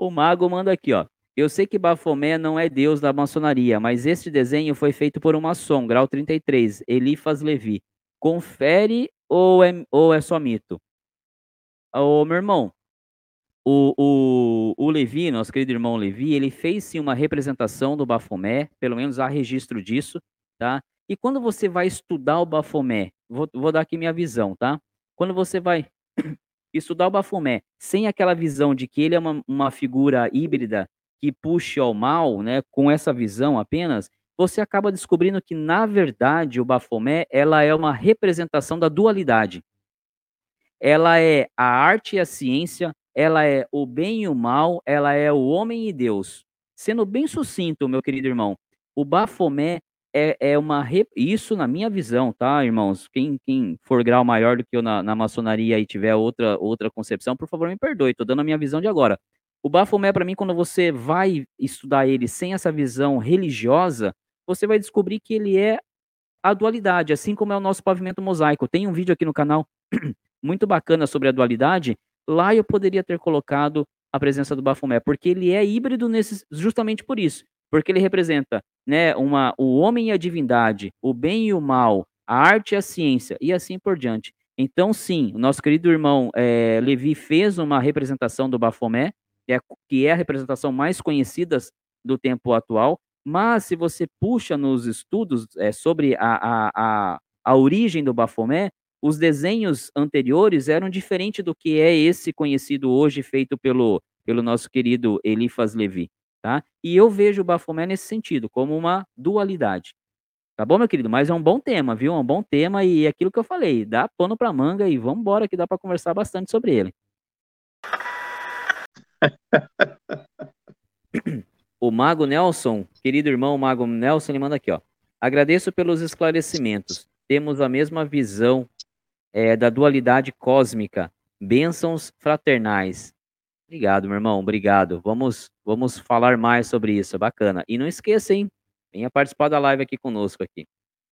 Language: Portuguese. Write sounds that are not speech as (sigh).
O mago manda aqui, ó. Eu sei que Bafomé não é deus da maçonaria, mas este desenho foi feito por um maçom, grau 33, Elifas Levi. Confere ou é, ou é só mito? Ô, meu irmão, o, o, o Levi, nosso querido irmão Levi, ele fez sim uma representação do Bafomé, pelo menos há registro disso, tá? E quando você vai estudar o Bafomé, vou, vou dar aqui minha visão, tá? Quando você vai estudar o Bafomé sem aquela visão de que ele é uma, uma figura híbrida que puxe ao mal, né, com essa visão apenas, você acaba descobrindo que, na verdade, o Bafomé ela é uma representação da dualidade. Ela é a arte e a ciência, ela é o bem e o mal, ela é o homem e Deus. Sendo bem sucinto, meu querido irmão, o Bafomé é, é uma. Isso na minha visão, tá, irmãos? Quem, quem for grau maior do que eu na, na maçonaria e tiver outra, outra concepção, por favor, me perdoe, tô dando a minha visão de agora. O Bafomé, para mim, quando você vai estudar ele sem essa visão religiosa, você vai descobrir que ele é a dualidade, assim como é o nosso pavimento mosaico. Tem um vídeo aqui no canal (clears throat) muito bacana sobre a dualidade. Lá eu poderia ter colocado a presença do Bafomé, porque ele é híbrido nesse, justamente por isso, porque ele representa, né, uma, o homem e a divindade, o bem e o mal, a arte e a ciência e assim por diante. Então, sim, nosso querido irmão é, Levi fez uma representação do Bafomé, que é, que é a representação mais conhecida do tempo atual, mas se você puxa nos estudos é, sobre a, a, a, a origem do Bafomé, os desenhos anteriores eram diferentes do que é esse conhecido hoje, feito pelo, pelo nosso querido Elifas Levi. Tá? E eu vejo o Bafomé nesse sentido, como uma dualidade. Tá bom, meu querido? Mas é um bom tema, viu? É um bom tema e é aquilo que eu falei, dá pano pra manga e vamos embora que dá para conversar bastante sobre ele. o Mago Nelson, querido irmão Mago Nelson, ele manda aqui, ó. Agradeço pelos esclarecimentos. Temos a mesma visão é, da dualidade cósmica. Bênçãos fraternais. Obrigado, meu irmão. Obrigado. Vamos, vamos falar mais sobre isso. Bacana. E não esqueça, hein? Venha participar da live aqui conosco aqui.